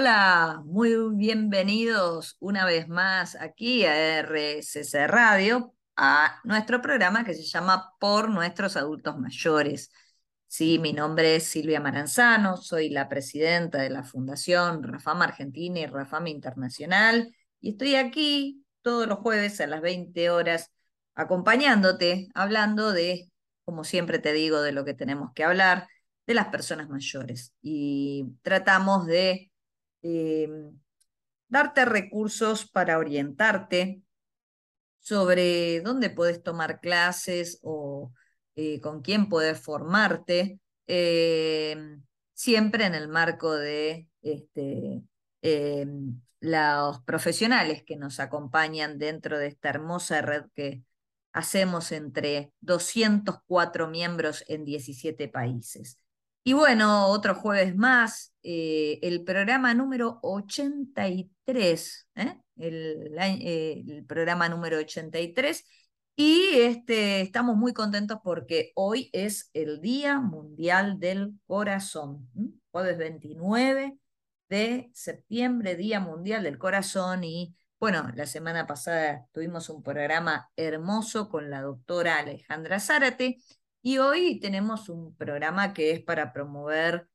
Hola, muy bienvenidos una vez más aquí a RSC Radio, a nuestro programa que se llama Por nuestros adultos mayores. Sí, mi nombre es Silvia Maranzano, soy la presidenta de la Fundación Rafam Argentina y Rafam Internacional y estoy aquí todos los jueves a las 20 horas acompañándote, hablando de, como siempre te digo, de lo que tenemos que hablar, de las personas mayores. Y tratamos de em, darte recursos para orientarte sobre dónde puedes tomar clases o eh, con quién puedes formarte, em, siempre en el marco de este, em, los profesionales que nos acompañan dentro de esta hermosa red que hacemos entre 204 miembros en 17 países. Y bueno, otro jueves más, eh, el programa número 83, ¿eh? el, eh, el, programa número 83. Y este, estamos muy contentos porque hoy es el Día Mundial del Corazón, jueves 29 de septiembre, Día Mundial del Corazón. Y bueno, la semana pasada tuvimos un programa hermoso con la doctora Alejandra Zárate y hoy tenemos un programa que es para promover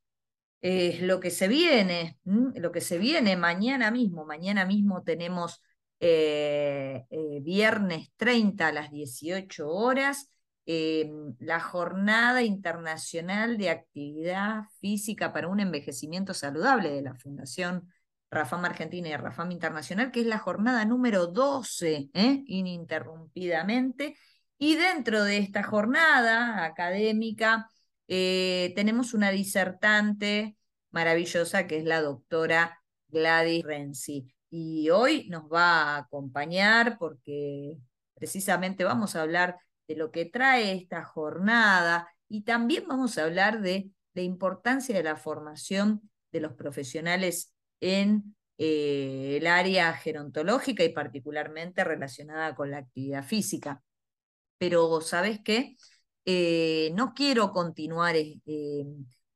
eh, lo que se viene, lo que se viene mañana mismo. Mañana mismo tenemos eh, eh, viernes 30 a las 18 horas la Jornada Internacional de Actividad Física para un Envejecimiento Saludable de la Fundación Rafam Argentina y Rafam Internacional, que es la jornada número 12, ininterrumpidamente y dentro de esta jornada académica eh, tenemos una disertante maravillosa que es la doctora Gladys Renzi. Y hoy nos va a acompañar porque precisamente vamos a hablar de lo que trae esta jornada y también vamos a hablar de la importancia de la formación de los profesionales en eh, el área gerontológica y particularmente relacionada con la actividad física pero ¿sabes qué? Eh, no quiero continuar eh,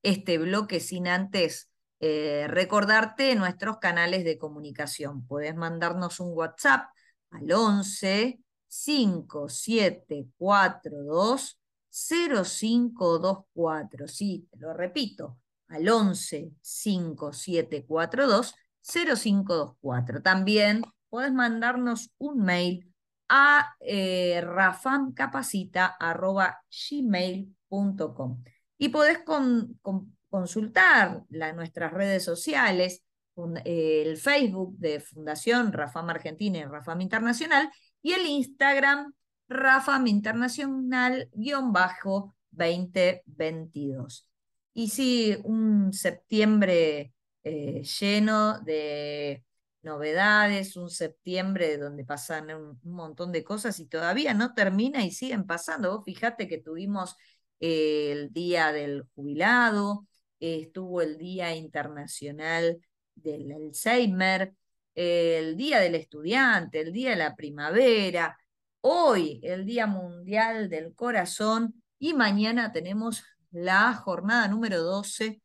este bloque sin antes eh, recordarte nuestros canales de comunicación. Puedes mandarnos un WhatsApp al 11 5742 0524. Sí, te lo repito, al 11 5742 0524. También puedes mandarnos un mail a eh, rafamcapacita.gmail.com. Y podés consultar nuestras redes sociales, el Facebook de Fundación Rafam Argentina y Rafam Internacional, y el Instagram Rafam Internacional-2022. Y sí, un septiembre eh, lleno de novedades, un septiembre donde pasan un, montón de cosas y todavía no termina y siguen pasando. Vos fíjate que tuvimos eh, el Día del Jubilado, estuvo el Día Internacional del Alzheimer, el Día del Estudiante, el Día de la Primavera, hoy el Día Mundial del Corazón y mañana tenemos la jornada número 12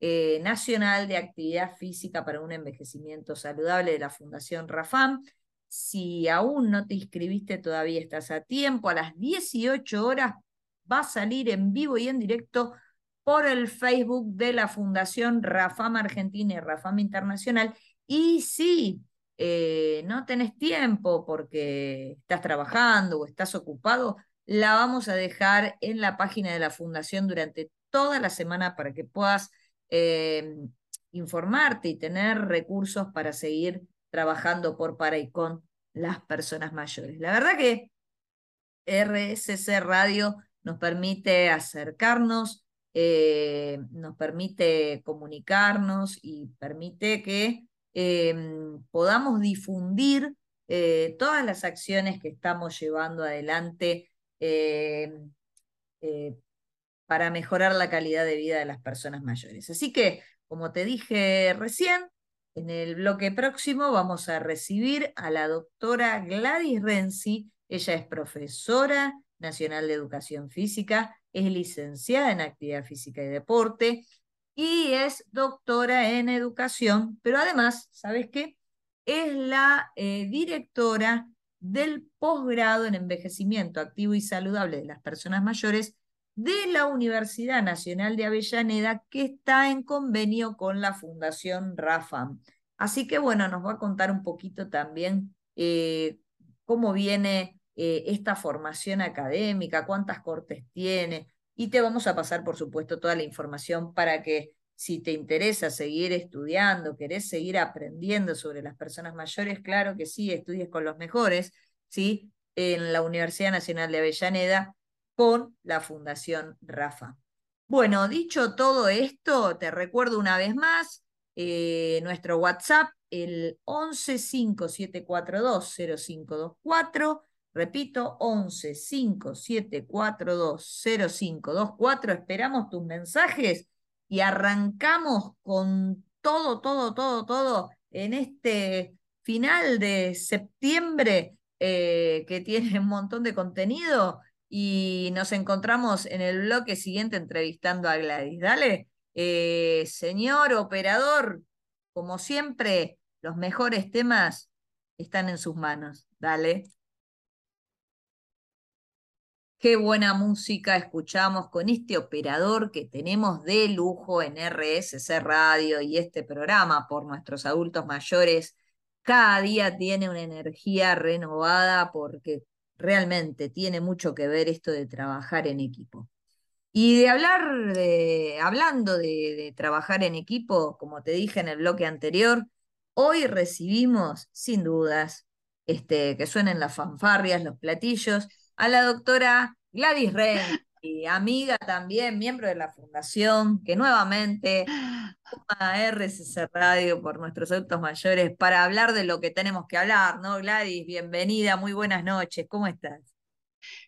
eh, nacional de Actividad Física para un Envejecimiento Saludable de la Fundación Rafam. Si aún no te inscribiste, todavía estás a tiempo. A las 18 horas va a salir en vivo y en directo por el Facebook de la Fundación Rafam Argentina y Rafam Internacional. Y si eh, no tenés tiempo porque estás trabajando o estás ocupado, la vamos a dejar en la página de la Fundación durante toda la semana para que puedas Em, informarte y tener recursos para seguir trabajando por, para y con las personas mayores. La verdad que RSC Radio nos permite acercarnos, eh, nos permite comunicarnos y permite que em, podamos difundir eh, todas las acciones que estamos llevando adelante em, eh, para mejorar la calidad de vida de las personas mayores. Así que, como te dije recién, en el bloque próximo vamos a recibir a la doctora Gladys Renzi. Ella es profesora nacional de educación física, es licenciada en actividad física y deporte, y es doctora en educación, pero además, ¿sabes qué? Es la eh, directora del posgrado en envejecimiento activo y saludable de las personas mayores de la Universidad Nacional de Avellaneda, que está en convenio con la Fundación RAFAM. Así que bueno, nos va a contar un poquito también eh, cómo viene eh, esta formación académica, cuántas cortes tiene, y te vamos a pasar, por supuesto, toda la información para que si te interesa seguir estudiando, querés seguir aprendiendo sobre las personas mayores, claro que sí, estudies con los mejores, ¿sí? En la Universidad Nacional de Avellaneda con la Fundación Rafa. Bueno, dicho todo esto, te recuerdo una vez más eh, nuestro WhatsApp, el 1157420524 Repito, 11 57420524. Esperamos tus mensajes y arrancamos con todo, todo, todo, todo en este final de septiembre eh, que tiene un montón de contenido y nos encontramos en el bloque siguiente entrevistando a Gladys. Dale, eh, señor operador, como siempre, los mejores temas están en sus manos. Dale. Qué buena música escuchamos con este operador que tenemos de lujo en RSC Radio y este programa por nuestros adultos mayores. Cada día tiene una energía renovada porque realmente tiene mucho que ver esto de trabajar en equipo. Y de hablar de, hablando de, trabajar en equipo, como te dije en el bloque anterior, hoy recibimos, sin dudas, este, que suenen las fanfarrias, los platillos, a la doctora Gladys Rey, amiga también, miembro de la fundación, que nuevamente a RCC Radio por nuestros adultos mayores para hablar de lo que tenemos que hablar, ¿no? Gladys, bienvenida, muy buenas noches, ¿cómo estás?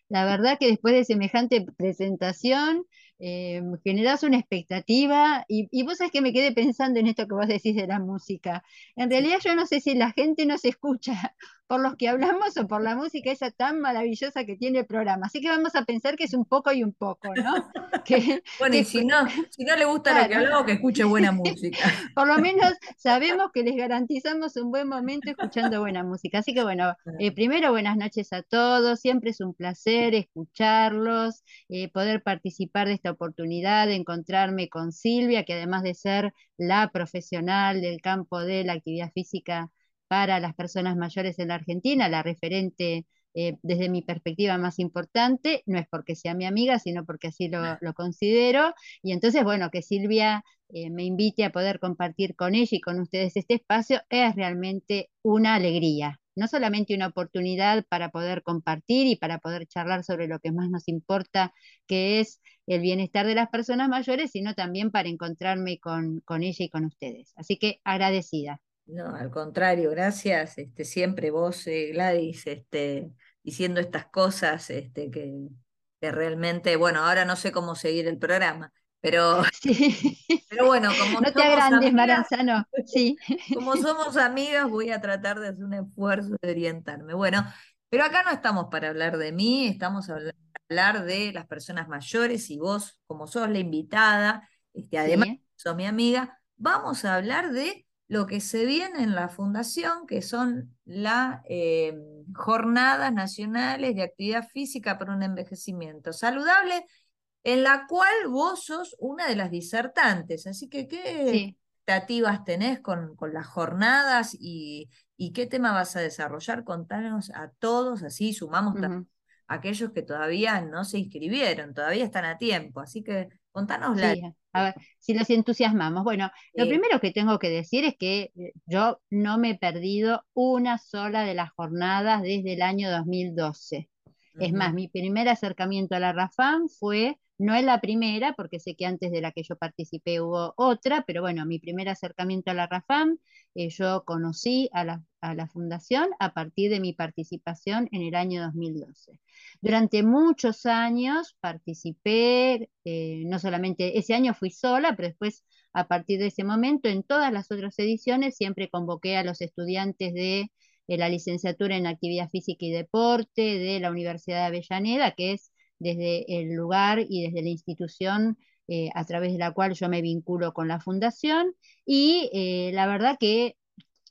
La verdad que después de semejante presentación, eh, generas una expectativa y, y, vos sabés que me quedé pensando en esto que vos decís de la música. En realidad yo no sé si la gente nos escucha por los que hablamos o por la música esa tan maravillosa que tiene el programa. Así que vamos a pensar que es un poco y un poco, ¿no? Que, bueno, y si no, si no le gusta lo que hablamos, que escuche buena música. Por lo menos sabemos que les garantizamos un buen momento escuchando buena música. Así que bueno, eh, primero buenas noches a todos, siempre es un placer escucharlos, eh, poder participar de esta oportunidad de encontrarme con Silvia, que además de ser la profesional del campo de la actividad física para las personas mayores en la Argentina, la referente eh, desde mi perspectiva más importante, no es porque sea mi amiga, sino porque así lo, considero. Y entonces, bueno, que Silvia eh, me invite a poder compartir con ella y con ustedes este espacio es realmente una alegría no solamente una oportunidad para poder compartir y para poder charlar sobre lo que más nos importa, que es el bienestar de las personas mayores, sino también para encontrarme con, con ella y con ustedes. Así que agradecida. No, al contrario, gracias. Este, siempre vos, eh, Gladys, este, diciendo estas cosas este, que, que realmente, bueno, ahora no sé cómo seguir el programa, pero, pero bueno, como no te agrandes, Maranzano. Sí. Como somos amigas, voy a tratar de hacer un esfuerzo de orientarme. Bueno, pero acá no estamos para hablar de mí, estamos para hablar de las personas mayores y vos, como sos la invitada, este, además sos mi amiga, vamos a hablar de lo que se viene en la fundación, que son las eh, jornadas nacionales de actividad física para un envejecimiento saludable en la cual vos sos una de las disertantes. Así que, ¿qué expectativas tenés con, con las jornadas y, y, qué tema vas a desarrollar? Contanos a todos, así sumamos a aquellos que todavía no se inscribieron, todavía están a tiempo. Así que contanos A ver, si los entusiasmamos. Bueno, lo primero que tengo que decir es que eh, yo no me he perdido una sola de las jornadas desde el año 2012. Es más, mi primer acercamiento a la RAFAM fue no es la primera, porque sé que antes de la que yo participé hubo otra, pero bueno, mi primer acercamiento a la RAFAM, eh, yo conocí a la, fundación a partir de mi participación en el año 2012. Durante muchos años participé, eh, no solamente ese año fui sola, pero después a partir de ese momento en todas las otras ediciones siempre convoqué a los estudiantes de, de la licenciatura en actividad física y deporte de la Universidad de Avellaneda, que es desde el lugar y desde la institución eh, a través de la cual yo me vinculo con la fundación. Y eh, la verdad que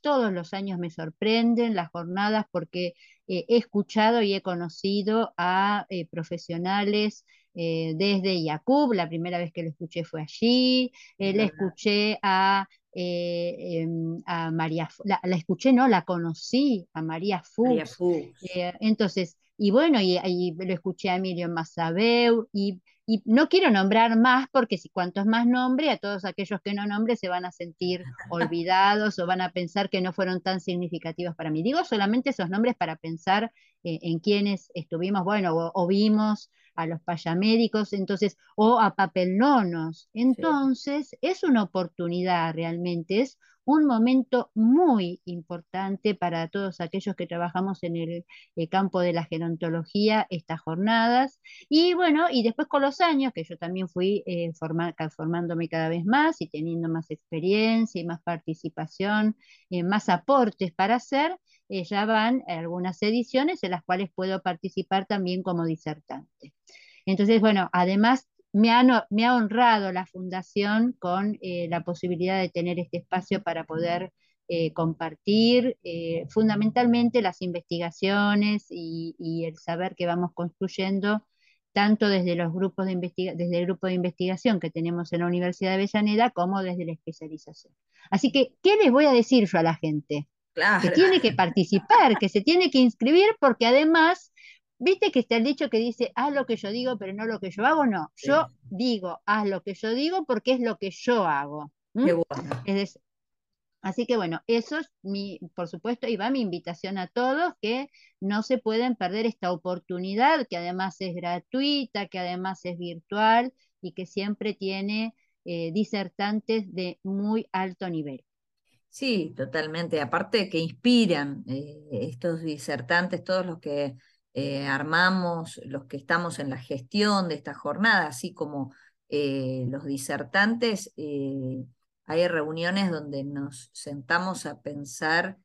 todos los años me sorprenden las jornadas porque he escuchado y he conocido a profesionales desde Yakub, la primera vez que lo escuché fue allí, le escuché a eh, em, a María, la, la, escuché, no, la conocí, a María Fuchs. Eh, entonces, y bueno, y, lo escuché a Emilio Mazabeu, y, y, no quiero nombrar más porque si cuantos más nombre, a todos aquellos que no nombre se van a sentir olvidados o van a pensar que no fueron tan significativos para mí. Digo solamente esos nombres para pensar eh, en quienes estuvimos, bueno, o vimos a los payamédicos, entonces, o a papelnonos. Entonces, es una oportunidad realmente, es un momento muy importante para todos aquellos que trabajamos en el, eh, campo de la gerontología, estas jornadas. Y bueno, y después con los años, que yo también fui eh, formándome cada vez más y teniendo más experiencia y más participación, eh, más aportes para hacer, ya van algunas ediciones en las cuales puedo participar también como disertante. Entonces, bueno, además me ha, me ha honrado la fundación con eh, la posibilidad de tener este espacio para poder eh, compartir eh, fundamentalmente las investigaciones y, el saber que vamos construyendo tanto desde los grupos de desde el grupo de investigación que tenemos en la Universidad de Avellaneda como desde la especialización. Así que, ¿qué les voy a decir yo a la gente? Que tiene que participar, que se tiene que inscribir, porque además ¿Viste que está el dicho que dice, haz lo que yo digo, pero no lo que yo hago? No, yo digo, haz lo que yo digo porque es lo que yo hago. así que bueno, eso es mi, por supuesto, y va mi invitación a todos que no se pueden perder esta oportunidad, que además es gratuita, que además es virtual y que siempre tiene eh, disertantes de muy alto nivel. Sí, totalmente. Aparte que inspiran eh, estos disertantes, todos los que eh, armamos, los que estamos en la gestión de esta jornada, así como eh, los disertantes, eh, hay reuniones donde nos sentamos a pensar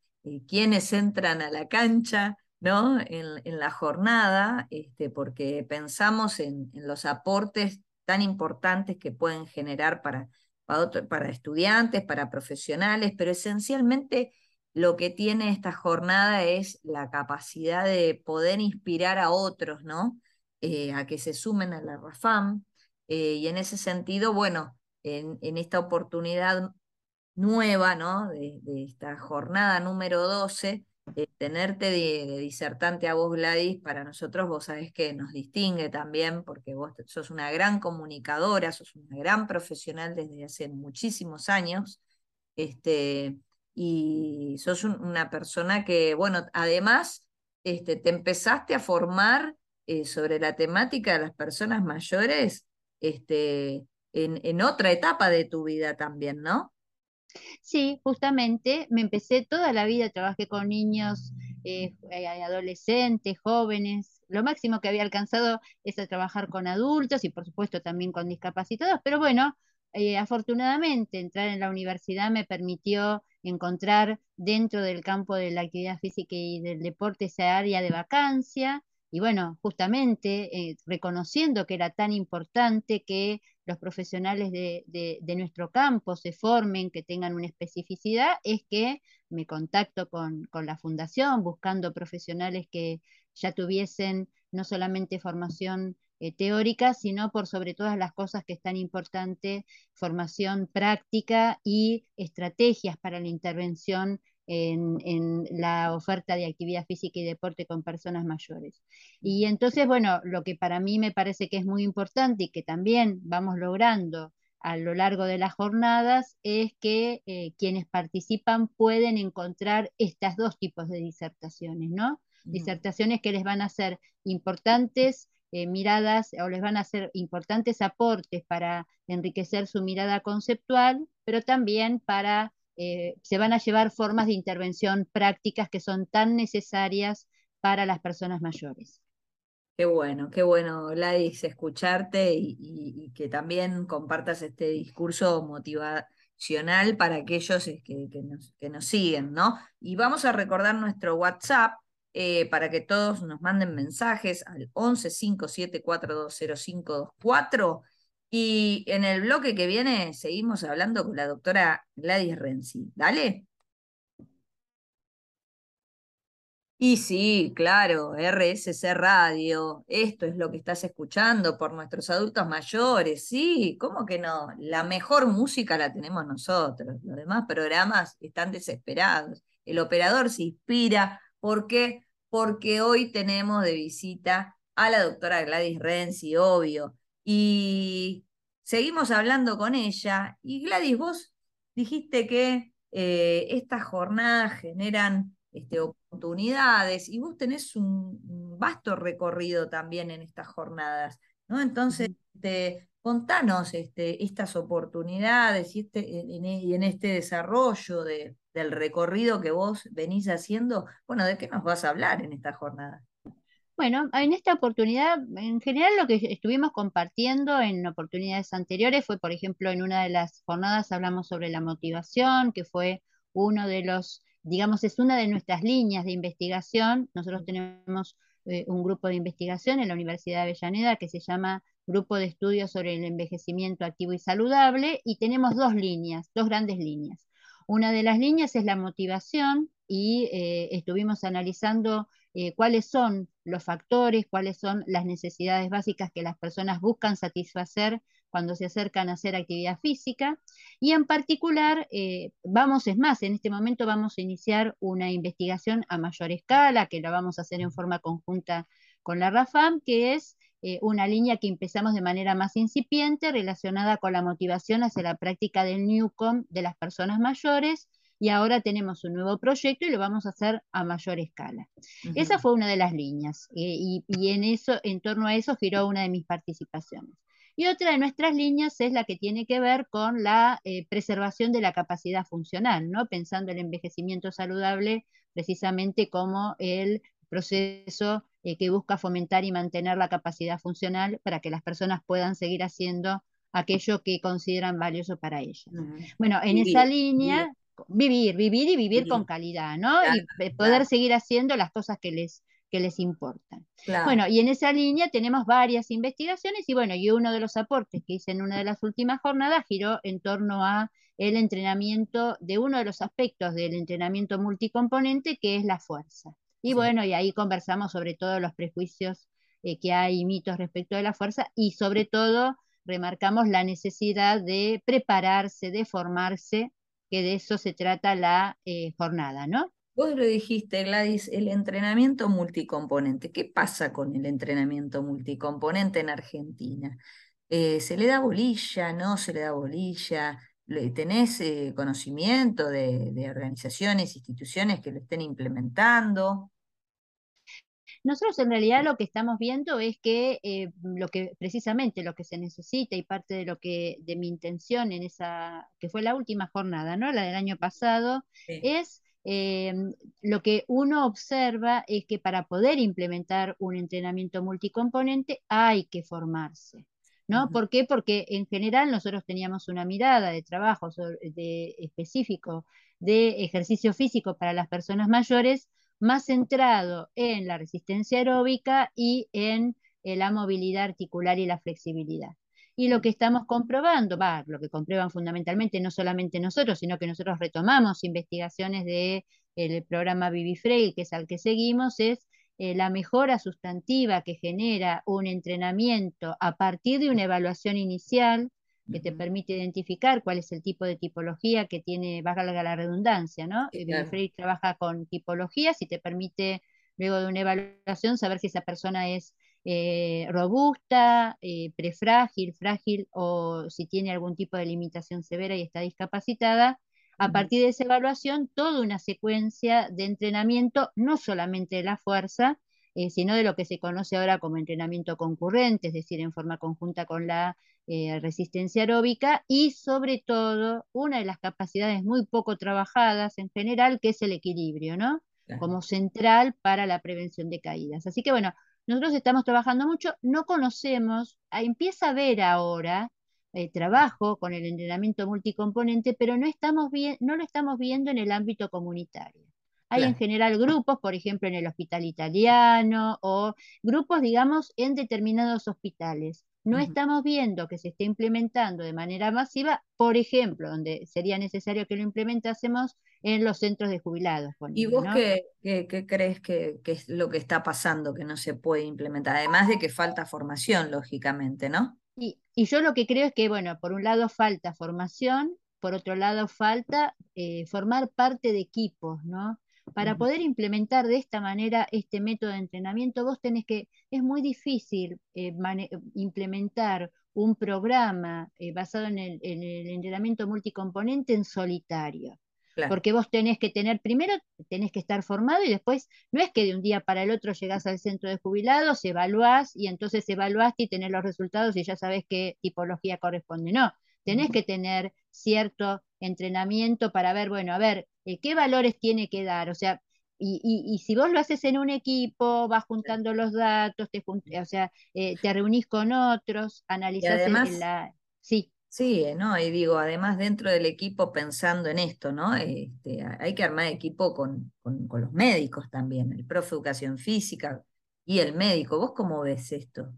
quiénes entran a la cancha, ¿no? En, la jornada, este, porque pensamos en, los aportes tan importantes que pueden generar para, para estudiantes, para profesionales, pero esencialmente lo que tiene esta jornada es la capacidad de poder inspirar a otros, ¿no? Eh, a que se sumen a la RAFAM. Eh, y en ese sentido, bueno, en, esta oportunidad nueva, ¿no? De, esta jornada número 12, eh, tenerte de, disertante a vos, Gladys, para nosotros vos sabés que nos distingue también, porque vos sos una gran comunicadora, sos una gran profesional desde hace muchísimos años. Este, y sos una persona que, bueno, además este, te empezaste a formar eh, sobre la temática de las personas mayores este, en, en, otra etapa de tu vida también, ¿no? Sí, justamente me empecé toda la vida, trabajé con niños, eh, eh, adolescentes, jóvenes. Lo máximo que había alcanzado es a trabajar con adultos y por supuesto también con discapacitados, pero bueno, afortunadamente entrar en la universidad me permitió encontrar dentro del campo de la actividad física y del deporte esa área de vacancia. Y bueno, justamente eh, reconociendo que era tan importante que los profesionales de, nuestro campo se formen, que tengan una especificidad, es que me contacto con, con la fundación buscando profesionales que ya tuviesen no solamente formación eh, teórica, sino por sobre todas las cosas que es tan importante, formación práctica y estrategias para la intervención en, la oferta de actividad física y deporte con personas mayores. Y entonces, bueno, lo que para mí me parece que es muy importante y que también vamos logrando a lo largo de las jornadas es que eh, quienes participan pueden encontrar estos dos tipos de disertaciones, ¿no? Disertaciones que les van a ser importantes eh, miradas o les van a hacer importantes aportes para enriquecer su mirada conceptual, pero también para, eh, se van a llevar formas de intervención prácticas que son tan necesarias para las personas mayores. Qué bueno, qué bueno, Gladys, escucharte y, que también compartas este discurso motivacional para aquellos eh, que, nos, que nos siguen, ¿no? Y vamos a recordar nuestro WhatsApp, eh, para que todos nos manden mensajes al 11 57420524 Y en el bloque que viene seguimos hablando con la doctora Gladys Renzi. Dale. Y sí, claro, RSC Radio, esto es lo que estás escuchando por nuestros adultos mayores, sí, ¿cómo que no? La mejor música la tenemos nosotros, los demás programas están desesperados, el operador se inspira, ¿por qué? Porque hoy tenemos de visita a la doctora Gladys Renzi, obvio, y seguimos hablando con ella, y Gladys, vos dijiste que eh, estas jornadas generan este, oportunidades y vos tenés un, vasto recorrido también en estas jornadas, ¿no? Entonces, este, contanos este, estas oportunidades y, este, en, en este desarrollo de, del recorrido que vos venís haciendo. Bueno, ¿de qué nos vas a hablar en esta jornada? Bueno, en esta oportunidad, en general lo que estuvimos compartiendo en oportunidades anteriores fue, por ejemplo, en una de las jornadas hablamos sobre la motivación, que fue uno de los digamos, es una de nuestras líneas de investigación. Nosotros tenemos eh, un grupo de investigación en la Universidad de Avellaneda que se llama Grupo de Estudios sobre el Envejecimiento Activo y Saludable y tenemos dos líneas, dos grandes líneas. Una de las líneas es la motivación y eh, estuvimos analizando eh, cuáles son los factores, cuáles son las necesidades básicas que las personas buscan satisfacer cuando se acercan a hacer actividad física. Y en particular, eh, vamos, es más, en este momento vamos a iniciar una investigación a mayor escala, que la vamos a hacer en forma conjunta con la RAFAM, que es eh, una línea que empezamos de manera más incipiente relacionada con la motivación hacia la práctica del Newcom de las personas mayores, y ahora tenemos un nuevo proyecto y lo vamos a hacer a mayor escala. Esa fue una de las líneas eh, y, y, en eso, en torno a eso giró una de mis participaciones. Y otra de nuestras líneas es la que tiene que ver con la eh, preservación de la capacidad funcional, ¿no? pensando el envejecimiento saludable precisamente como el proceso eh, que busca fomentar y mantener la capacidad funcional para que las personas puedan seguir haciendo aquello que consideran valioso para ellas. Bueno, en esa línea, vivir. vivir, y vivir, con calidad, ¿no? y poder seguir haciendo las cosas que les, que les importan. Bueno, y en esa línea tenemos varias investigaciones y bueno, y uno de los aportes que hice en una de las últimas jornadas giró en torno a el entrenamiento de uno de los aspectos del entrenamiento multicomponente que es la fuerza. Y bueno, y ahí conversamos sobre todos los prejuicios eh, que hay y mitos respecto de la fuerza y sobre todo remarcamos la necesidad de prepararse, de formarse, que de eso se trata la eh, jornada, ¿no? Vos lo dijiste, Gladys, el entrenamiento multicomponente. ¿Qué pasa con el entrenamiento multicomponente en Argentina? Eh, ¿Se le da bolilla? ¿No se le da bolilla? ¿Tenés eh, conocimiento de, organizaciones, instituciones que lo estén implementando? Nosotros en realidad lo que estamos viendo es que eh, lo que precisamente lo que se necesita y parte de lo que de mi intención en esa que fue la última jornada, ¿no? La del año pasado, es Em, lo que uno observa es que para poder implementar un entrenamiento multicomponente hay que formarse. ¿No? ¿Por qué? Porque en general nosotros teníamos una mirada de trabajo de, específico de ejercicio físico para las personas mayores más centrado en la resistencia aeróbica y en eh, la movilidad articular y la flexibilidad. Y lo que estamos comprobando, lo que comprueban fundamentalmente no solamente nosotros, sino que nosotros retomamos investigaciones del el programa Vivifrey, que es al que seguimos, es eh, la mejora sustantiva que genera un entrenamiento a partir de una evaluación inicial que te permite identificar cuál es el tipo de tipología que tiene, valga la redundancia, ¿no? Sí, Vivifrey trabaja con tipologías y te permite, luego de una evaluación, saber si esa persona es eh, robusta, eh, prefrágil, frágil o si tiene algún tipo de limitación severa y está discapacitada. A partir de esa evaluación, toda una secuencia de entrenamiento, no solamente de la fuerza, eh, sino de lo que se conoce ahora como entrenamiento concurrente, es decir, en forma conjunta con la resistencia aeróbica, y sobre todo una de las capacidades muy poco trabajadas en general, que es el equilibrio, ¿no? Como central para la prevención de caídas. Así que bueno, nosotros estamos trabajando mucho, no conocemos, ah, empieza a haber ahora eh, trabajo con el entrenamiento multicomponente, pero no, estamos no lo estamos viendo en el ámbito comunitario. Hay en general grupos, por ejemplo, en el hospital italiano o grupos, digamos, en determinados hospitales, no estamos viendo que se esté implementando de manera masiva, por ejemplo, donde sería necesario que lo implementásemos en los centros de jubilados. ¿Y vos qué, crees que, es lo que está pasando que no se puede implementar? Además de que falta formación, lógicamente, ¿no? Y, yo lo que creo es que, bueno, por un lado falta formación, por otro lado falta eh, formar parte de equipos, ¿no? Para poder implementar de esta manera este método de entrenamiento, vos tenés que, es muy difícil eh, implementar un programa eh, basado en el, entrenamiento multicomponente en solitario. Porque vos tenés que tener, primero tenés que estar formado y después no es que de un día para el otro llegás al centro de jubilados, evaluás y entonces evaluaste y tenés los resultados y ya sabés qué tipología corresponde. No, tenés que tener cierto entrenamiento para ver, bueno, a ver, eh, qué valores tiene que dar. O sea, y, si vos lo haces en un equipo, vas juntando los datos, te o sea, eh, te reunís con otros, analizás la... Sí. Sí, ¿no? Y digo, además dentro del equipo pensando en esto, ¿no? Este, hay que armar equipo con, con, con, los médicos también, el profe de educación física y el médico. ¿Vos cómo ves esto?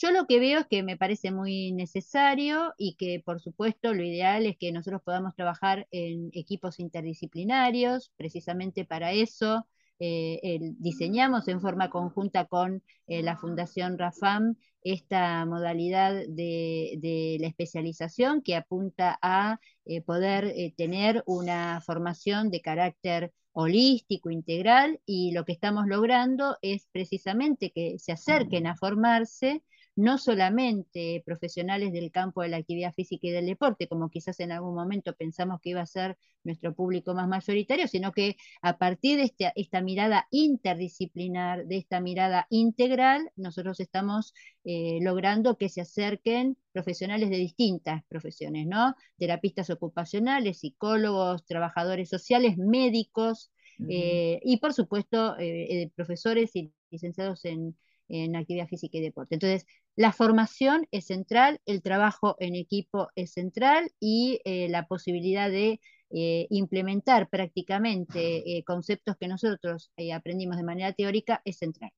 Yo lo que veo es que me parece muy necesario y que por supuesto lo ideal es que nosotros podamos trabajar en equipos interdisciplinarios, precisamente para eso. Eh, diseñamos en forma conjunta con eh, la Fundación RAFAM esta modalidad de, la especialización que apunta a eh, poder tener una formación de carácter holístico, integral, y lo que estamos logrando es precisamente que se acerquen a formarse no solamente profesionales del campo de la actividad física y del deporte, como quizás en algún momento pensamos que iba a ser nuestro público más mayoritario, sino que a partir de este, esta mirada interdisciplinar, de esta mirada integral, nosotros estamos eh, logrando que se acerquen profesionales de distintas profesiones, ¿no? Terapistas ocupacionales, psicólogos, trabajadores sociales, médicos, eh, y por supuesto eh, profesores y licenciados en en actividad física y deporte. Entonces, la formación es central, el trabajo en equipo es central y eh, la posibilidad de eh, implementar prácticamente eh, conceptos que nosotros aprendimos de manera teórica es central.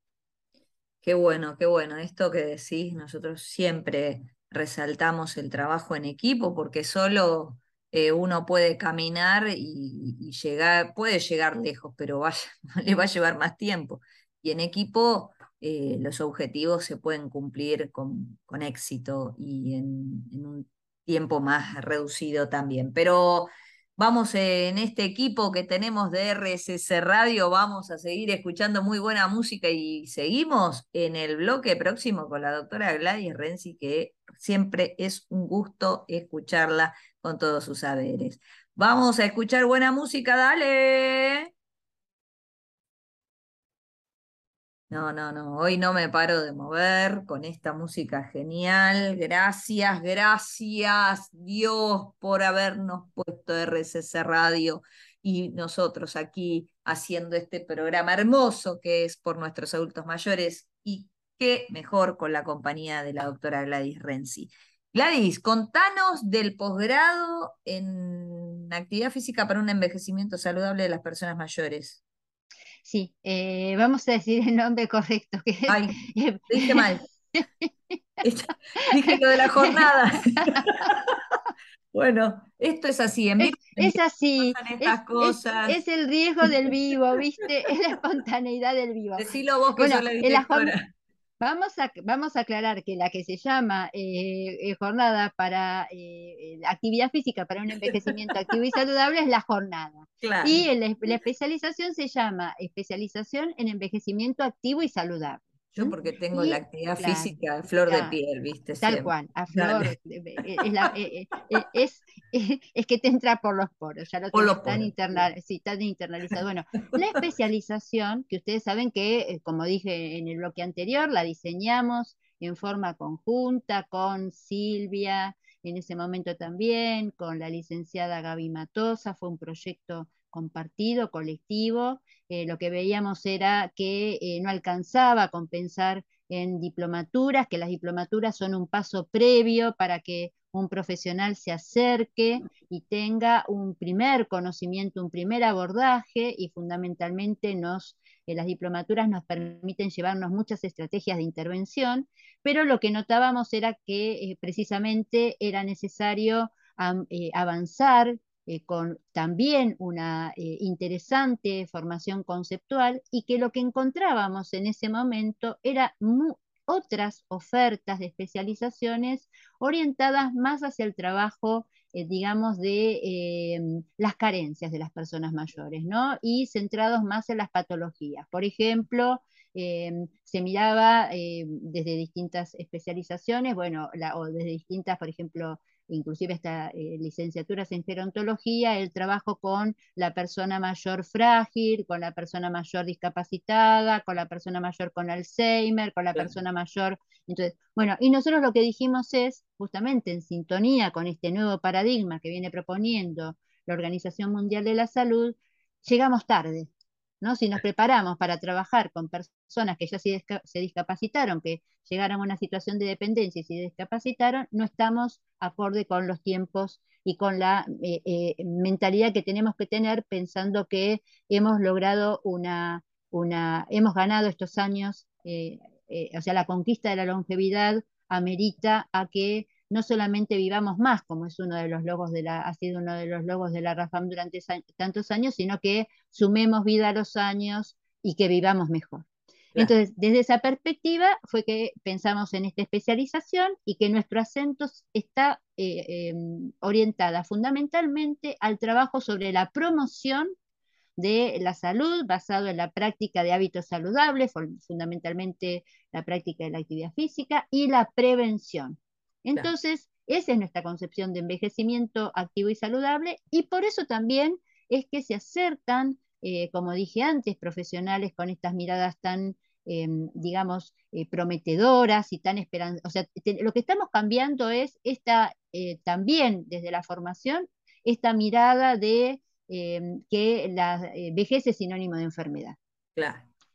Qué bueno, qué bueno. Esto que decís, nosotros siempre resaltamos el trabajo en equipo porque solo uno puede caminar y, llegar, puede llegar lejos, pero le va a llevar más tiempo. Y en equipo eh, los objetivos se pueden cumplir con, con éxito y en, un tiempo más reducido también. Pero vamos en este equipo que tenemos de RSS Radio, vamos a seguir escuchando muy buena música y seguimos en el bloque próximo con la doctora Gladys Renzi, que siempre es un gusto escucharla con todos sus saberes. Vamos a escuchar buena música, dale. No, no, no, hoy no me paro de mover con esta música genial. Gracias, gracias Dios por habernos puesto RCC Radio y nosotros aquí haciendo este programa hermoso que es por nuestros adultos mayores y qué mejor con la compañía de la doctora Gladys Renzi. Gladys, contanos del posgrado en actividad física para un envejecimiento saludable de las personas mayores. Sí, eh, vamos a decir el nombre correcto. Que Ay, dije mal. dije lo de la jornada. bueno, esto es así. En es, es así. Es, cosas. Es, el riesgo del vivo, ¿viste? Es la espontaneidad del vivo. Decilo vos que bueno, la directora. Vamos a, vamos a aclarar que la que se llama eh, eh, jornada para eh, actividad física para un envejecimiento activo y saludable es la jornada. Y la especialización se llama especialización en envejecimiento activo y saludable. Yo porque tengo la actividad física a flor de piel, ¿viste? Tal cual, a flor. Es, es, que te entra por los poros, ya lo tengo tan, sí, tan internalizado. Bueno, la especialización, que ustedes saben que, eh, como dije en el bloque anterior, la diseñamos en forma conjunta con Silvia, en ese momento también, con la licenciada Gaby Matosa, fue un proyecto compartido, colectivo, eh, lo que veíamos era que eh, no alcanzaba a compensar en diplomaturas, que las diplomaturas son un paso previo para que un profesional se acerque y tenga un primer conocimiento, un primer abordaje y fundamentalmente nos, eh, las diplomaturas nos permiten llevarnos muchas estrategias de intervención, pero lo que notábamos era que precisamente era necesario avanzar con también una interesante formación conceptual y que lo que encontrábamos en ese momento era otras ofertas de especializaciones orientadas más hacia el trabajo, eh, digamos, de las carencias de las personas mayores, ¿no? Y centrados más en las patologías. Por ejemplo, em, se miraba eh, desde distintas especializaciones, bueno, o desde distintas, por ejemplo, inclusive esta eh, licenciaturas en gerontología, el trabajo con la persona mayor frágil, con la persona mayor discapacitada, con la persona mayor con Alzheimer, con la persona mayor. Entonces, bueno, y nosotros lo que dijimos es, justamente en sintonía con este nuevo paradigma que viene proponiendo la Organización Mundial de la Salud, llegamos tarde. ¿No? Si nos preparamos para trabajar con personas que ya se, discapacitaron, que llegaron a una situación de dependencia y se discapacitaron, no estamos acorde con los tiempos y con la eh, eh, mentalidad que tenemos que tener pensando que hemos logrado una, una hemos ganado estos años, eh, o sea, la conquista de la longevidad amerita a que no solamente vivamos más, como es uno de los logos de la, ha sido uno de los logos de la RAFAM durante tantos años, sino que sumemos vida a los años y que vivamos mejor. Entonces, desde esa perspectiva fue que pensamos en esta especialización y que nuestro acento está eh, em, orientada fundamentalmente al trabajo sobre la promoción de la salud basado en la práctica de hábitos saludables, fundamentalmente la práctica de la actividad física y la prevención. Entonces, esa es nuestra concepción de envejecimiento activo y saludable y por eso también es que se acercan, eh, como dije antes, profesionales con estas miradas tan, em, digamos, eh, prometedoras y tan esperanzas. O sea, lo que estamos cambiando es esta, eh, también desde la formación, esta mirada de que la vejez es sinónimo de enfermedad.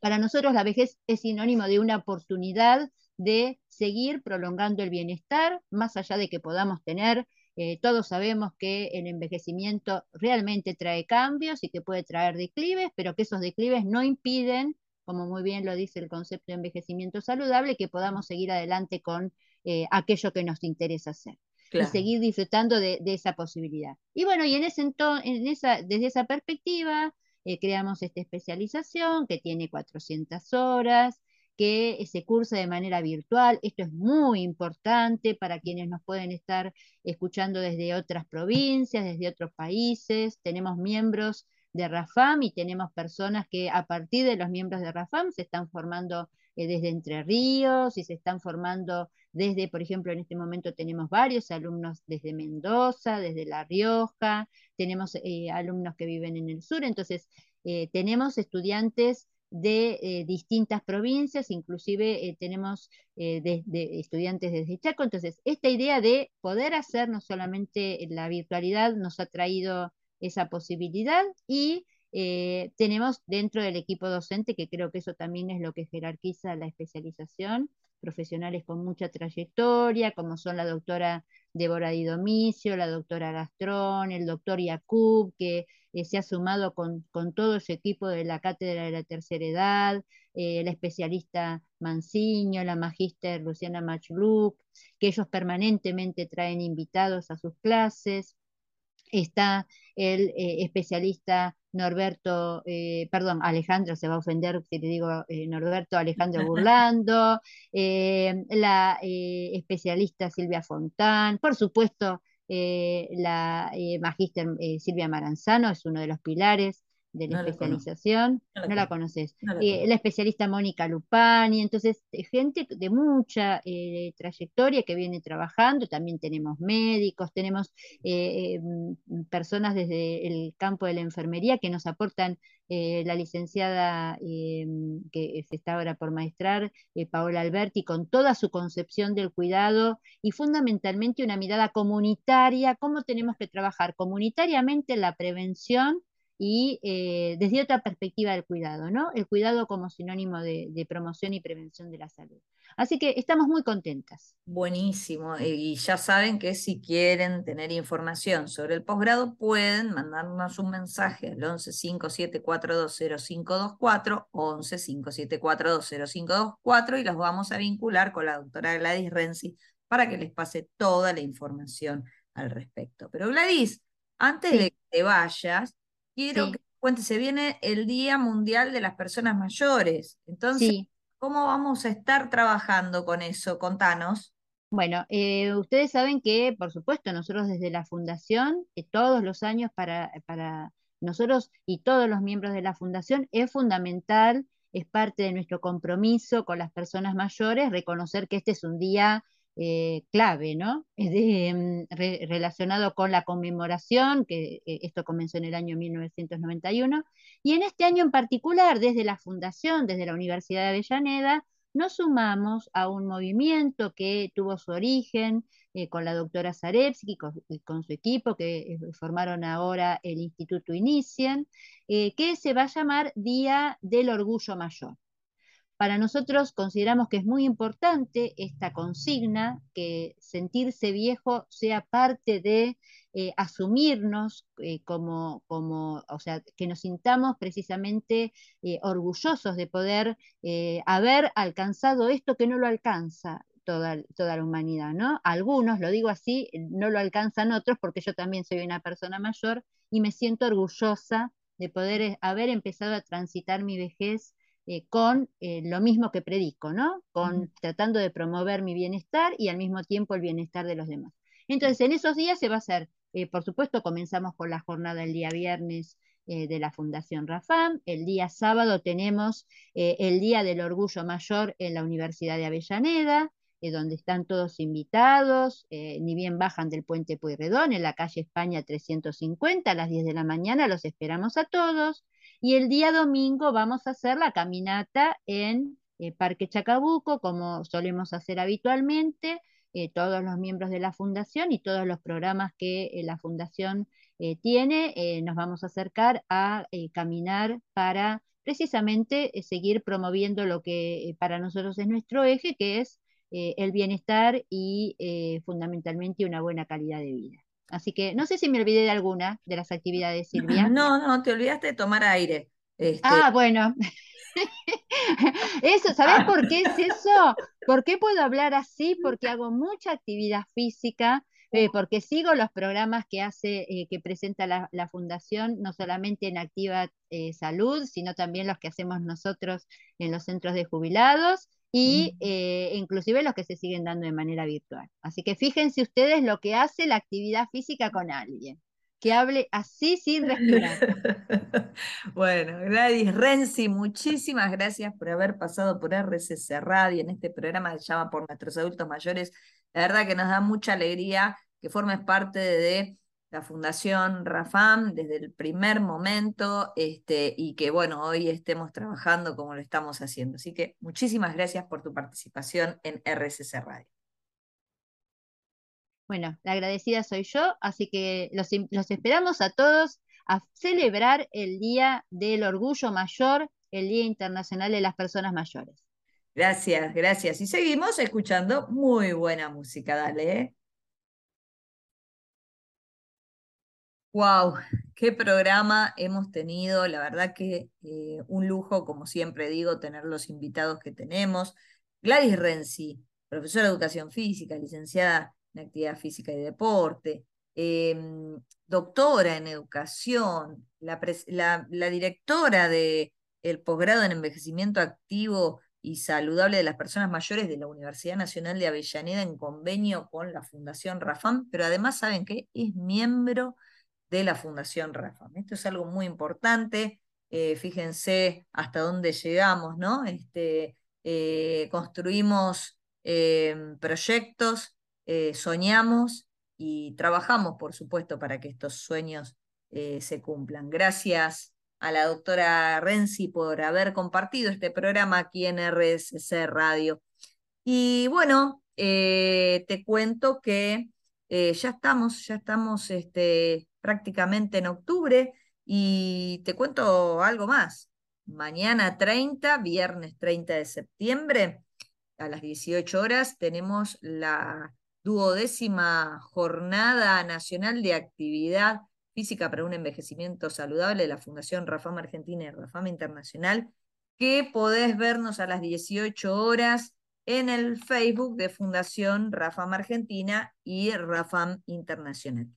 Para nosotros la vejez es sinónimo de una oportunidad de seguir prolongando el bienestar, más allá de que podamos tener, eh, todos sabemos que el envejecimiento realmente trae cambios y que puede traer declives, pero que esos declives no impiden, como muy bien lo dice el concepto de envejecimiento saludable, que podamos seguir adelante con eh, aquello que nos interesa hacer. Y seguir disfrutando de, esa posibilidad. Y bueno, y en ese en esa, desde esa perspectiva, eh, creamos esta especialización que tiene 400 horas, que se cursa de manera virtual. Esto es muy importante para quienes nos pueden estar escuchando desde otras provincias, desde otros países. Tenemos miembros de RAFAM y tenemos personas que a partir de los miembros de RAFAM se están formando eh, desde Entre Ríos y se están formando desde, por ejemplo, en este momento tenemos varios alumnos desde Mendoza, desde La Rioja, tenemos eh, alumnos que viven en el sur, entonces eh, tenemos estudiantes de eh, distintas provincias, inclusive eh, tenemos eh, estudiantes desde Chaco. Entonces, esta idea de poder hacer no solamente la virtualidad nos ha traído esa posibilidad y tenemos dentro del equipo docente, que creo que eso también es lo que jerarquiza la especialización, profesionales con mucha trayectoria, como son la doctora Débora Di Domicio, la doctora Gastrón, el doctor Yacoub, que eh, se ha sumado con, todo ese equipo de la Cátedra de la Tercera Edad, eh, la especialista Manciño, la magíster Luciana Machluc, que ellos permanentemente traen invitados a sus clases. Está el eh, especialista Norberto, perdón, Alejandro se va a ofender si le digo Norberto Alejandro Burlando, la especialista Silvia Fontán, por supuesto, eh, la eh, magíster eh, Silvia Maranzano es uno de los pilares de la especialización, no la, conoces. la especialista Mónica Lupani, entonces gente de mucha trayectoria que viene trabajando, también tenemos médicos, tenemos mm, personas desde el campo de la enfermería que nos aportan la licenciada que se está ahora por maestrar, Paola Alberti, con toda su concepción del cuidado y fundamentalmente una mirada comunitaria, cómo tenemos que trabajar comunitariamente en la prevención y eh, desde otra perspectiva del cuidado, ¿no? El cuidado como sinónimo de, promoción y prevención de la salud. Así que estamos muy contentas. Buenísimo. Y ya saben que si quieren tener información sobre el posgrado, pueden mandarnos un mensaje al 11 57420524, 11 57420524 y los vamos a vincular con la doctora Gladys Renzi para que les pase toda la información al respecto. Pero Gladys, antes de que te vayas, quiero que cuente, se viene el Día Mundial de las Personas Mayores. Entonces, ¿cómo vamos a estar trabajando con eso? Contanos. Bueno, eh, ustedes saben que, por supuesto, nosotros desde la Fundación, eh, todos los años para, para nosotros y todos los miembros de la Fundación, es fundamental, es parte de nuestro compromiso con las personas mayores, reconocer que este es un día eh, clave, ¿no? Mm, relacionado con la conmemoración, que eh, esto comenzó en el año 1991, y en este año en particular, desde la Fundación, desde la Universidad de Avellaneda, nos sumamos a un movimiento que tuvo su origen eh, con la doctora Zarevsky, con, con su equipo, que formaron ahora el Instituto Inicien, que se va a llamar Día del Orgullo Mayor. Para nosotros consideramos que es muy importante esta consigna, que sentirse viejo sea parte de eh, asumirnos eh, como, o sea, que nos sintamos precisamente eh, orgullosos de poder haber alcanzado esto que no lo alcanza toda, toda la humanidad, ¿no? Algunos, lo digo así, no lo alcanzan otros porque yo también soy una persona mayor y me siento orgullosa de poder haber empezado a transitar mi vejez eh, con eh, lo mismo que predico, ¿no? Con tratando de promover mi bienestar y al mismo tiempo el bienestar de los demás. Entonces, en esos días se va a hacer, eh, por supuesto, comenzamos con la jornada el día viernes de la Fundación Rafam. El día sábado tenemos el Día del Orgullo Mayor en la Universidad de Avellaneda, donde están todos invitados, ni bien bajan del puente Pueyrredón, en la calle España 350, a las 10 de la mañana, los esperamos a todos. Y el día domingo vamos a hacer la caminata en eh, Parque Chacabuco, como solemos hacer habitualmente, eh, todos los miembros de la fundación y todos los programas que eh, la fundación tiene, nos vamos a acercar a caminar para precisamente seguir promoviendo lo que para nosotros es nuestro eje, que es el bienestar y fundamentalmente una buena calidad de vida. Así que no sé si me olvidé de alguna de las actividades, Silvia. No, no, te olvidaste de tomar aire. Este ah, bueno. eso, ¿sabes por qué es eso? ¿Por qué puedo hablar así? Porque hago mucha actividad física, eh, porque sigo los programas que hace, eh, que presenta la, fundación, no solamente en Activa eh, Salud, sino también los que hacemos nosotros en los centros de jubilados y eh, inclusive los que se siguen dando de manera virtual. Así que fíjense ustedes lo que hace la actividad física con alguien, que hable así sin respirar. bueno, Gladys Renzi, muchísimas gracias por haber pasado por RCC Radio en este programa que se llama Por Nuestros Adultos Mayores. La verdad que nos da mucha alegría que formes parte de la Fundación Rafam desde el primer momento este, y que bueno, hoy estemos trabajando como lo estamos haciendo. Así que muchísimas gracias por tu participación en RSC Radio. Bueno, la agradecida soy yo, así que los, los esperamos a todos a celebrar el Día del Orgullo Mayor, el Día Internacional de las Personas Mayores. Gracias, gracias. Y seguimos escuchando muy buena música, dale. ¿eh? Wow, qué programa hemos tenido. La verdad que eh, un lujo, como siempre digo, tener los invitados que tenemos. Gladys Renzi, profesora de educación física, licenciada en actividad física y deporte, em, doctora en educación, la, directora del posgrado en envejecimiento activo y saludable de las personas mayores de la Universidad Nacional de Avellaneda en convenio con la Fundación Rafam, pero además, ¿saben qué? Es miembro de la Fundación Rafa. Esto es algo muy importante. Eh, fíjense hasta dónde llegamos, ¿no? Este, eh, construimos em, proyectos, eh, soñamos y trabajamos, por supuesto, para que estos sueños se cumplan. Gracias a la doctora Renzi por haber compartido este programa aquí en RSC Radio. Y bueno, te cuento que ya estamos, ya estamos este, prácticamente en octubre. Y te cuento algo más. Mañana 30, viernes 30 de septiembre, a las 18 horas, tenemos la duodécima Jornada Nacional de Actividad Física para un Envejecimiento Saludable de la Fundación Rafam Argentina y Rafam Internacional, que podés vernos a las 18 horas en el Facebook de Fundación Rafam Argentina y Rafam Internacional.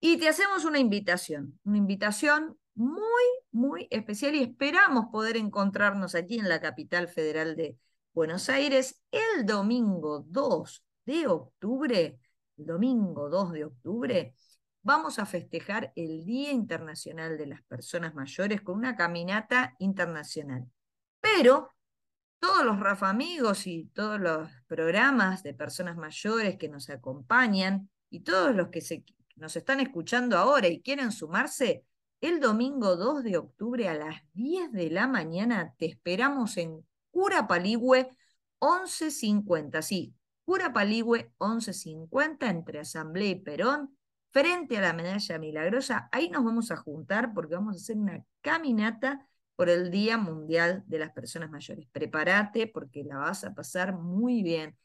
Y te hacemos una invitación, una invitación muy, muy especial y esperamos poder encontrarnos aquí en la capital federal de Buenos Aires el domingo 2 de octubre, el domingo 2 de octubre, vamos a festejar el Día Internacional de las Personas Mayores con una caminata internacional. Pero todos los Rafa Amigos y todos los programas de personas mayores que nos acompañan y todos los que se, nos están escuchando ahora y quieren sumarse, el domingo 2 de octubre a las 10 de la mañana te esperamos en Cura Paligüe 1150. Sí, Cura Paligüe 1150 entre Asamblea y Perón, frente a la Medalla Milagrosa. Ahí nos vamos a juntar porque vamos a hacer una caminata por el Día Mundial de las Personas Mayores. Prepárate porque la vas a pasar muy bien.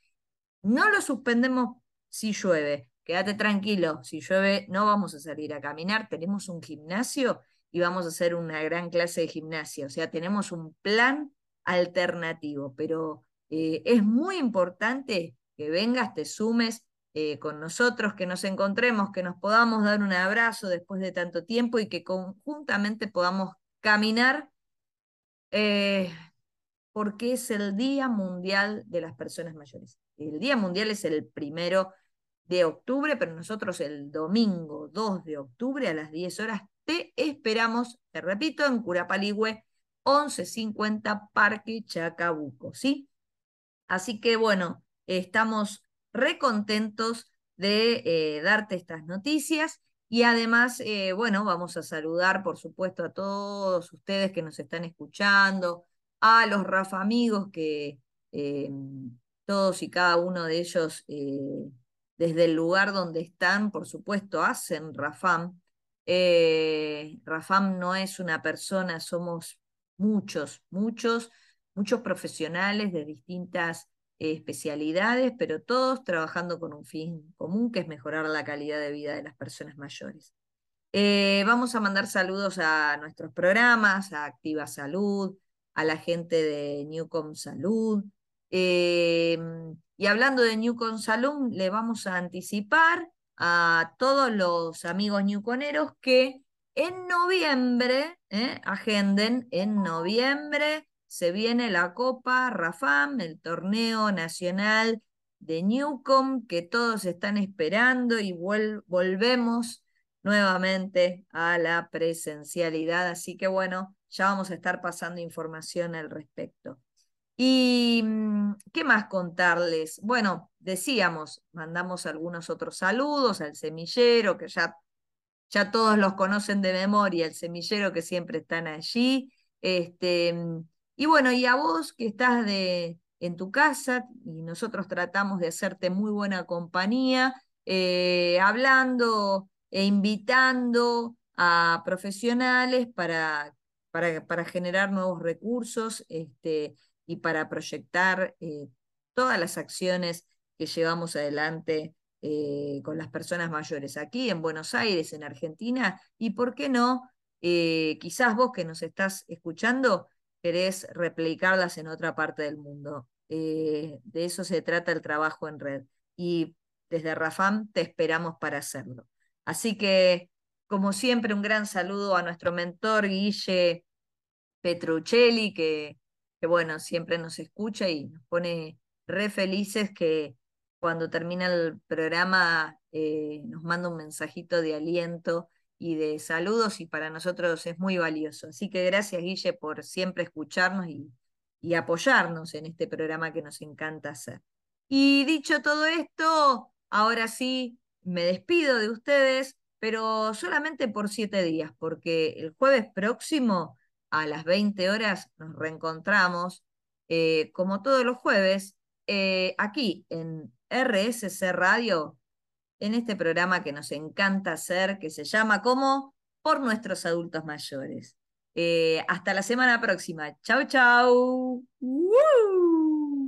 No lo suspendemos si llueve. Quédate tranquilo, si llueve no vamos a salir a caminar, tenemos un gimnasio y vamos a hacer una gran clase de gimnasia, o sea, tenemos un plan alternativo, pero eh, es muy importante que vengas, te sumes eh, con nosotros, que nos encontremos, que nos podamos dar un abrazo después de tanto tiempo y que conjuntamente podamos caminar eh, porque es el Día Mundial de las Personas Mayores. El Día Mundial es el primero de octubre, pero nosotros el domingo 2 de octubre a las 10 horas te esperamos, te repito, en Curapaligüe 1150 Parque Chacabuco, ¿sí? Así que bueno, estamos recontentos de eh, darte estas noticias y además, eh, bueno, vamos a saludar, por supuesto, a todos ustedes que nos están escuchando, a los Rafa amigos que eh, todos y cada uno de ellos, eh, desde el lugar donde están, por supuesto, hacen Rafam. Rafam no es una persona, somos muchos, muchos, muchos profesionales de distintas especialidades, pero todos trabajando con un fin común, que es mejorar la calidad de vida de las personas mayores. Eh, vamos a mandar saludos a nuestros programas, a Activa Salud, a la gente de Newcom Salud. Eh, y hablando de Newcom Salud, le vamos a anticipar a todos los amigos newconeros que en noviembre, eh, agenden en noviembre, se viene la Copa Rafam, el torneo nacional de Newcom que todos están esperando y volvemos nuevamente a la presencialidad. Así que bueno, ya vamos a estar pasando información al respecto. ¿Y mm, qué más contarles? Bueno, decíamos, mandamos algunos otros saludos al semillero, que ya, ya todos los conocen de memoria, el semillero que siempre están allí. Este, mm, y bueno, y a vos que estás de, en tu casa, y nosotros tratamos de hacerte muy buena compañía, eh, hablando e invitando a profesionales para, para, para generar nuevos recursos este, y para proyectar eh, todas las acciones que llevamos adelante eh, con las personas mayores aquí en Buenos Aires, en Argentina, y por qué no, quizás vos que nos estás escuchando, querés replicarlas en otra parte del mundo. Eh, de eso se trata el trabajo en red. Y desde Rafam te esperamos para hacerlo. Así que, como siempre, un gran saludo a nuestro mentor Guille Petruccelli, que, que bueno, siempre nos escucha y nos pone re felices que cuando termina el programa eh, nos manda un mensajito de aliento y de saludos y para nosotros es muy valioso. Así que gracias Guille por siempre escucharnos y, y apoyarnos en este programa que nos encanta hacer. Y dicho todo esto, ahora sí me despido de ustedes, pero solamente por siete días, porque el jueves próximo a las 20 horas nos reencontramos, eh, como todos los jueves, eh, aquí en RSC Radio en este programa que nos encanta hacer, que se llama como por nuestros adultos mayores. Eh, hasta la semana próxima. Chau, chau.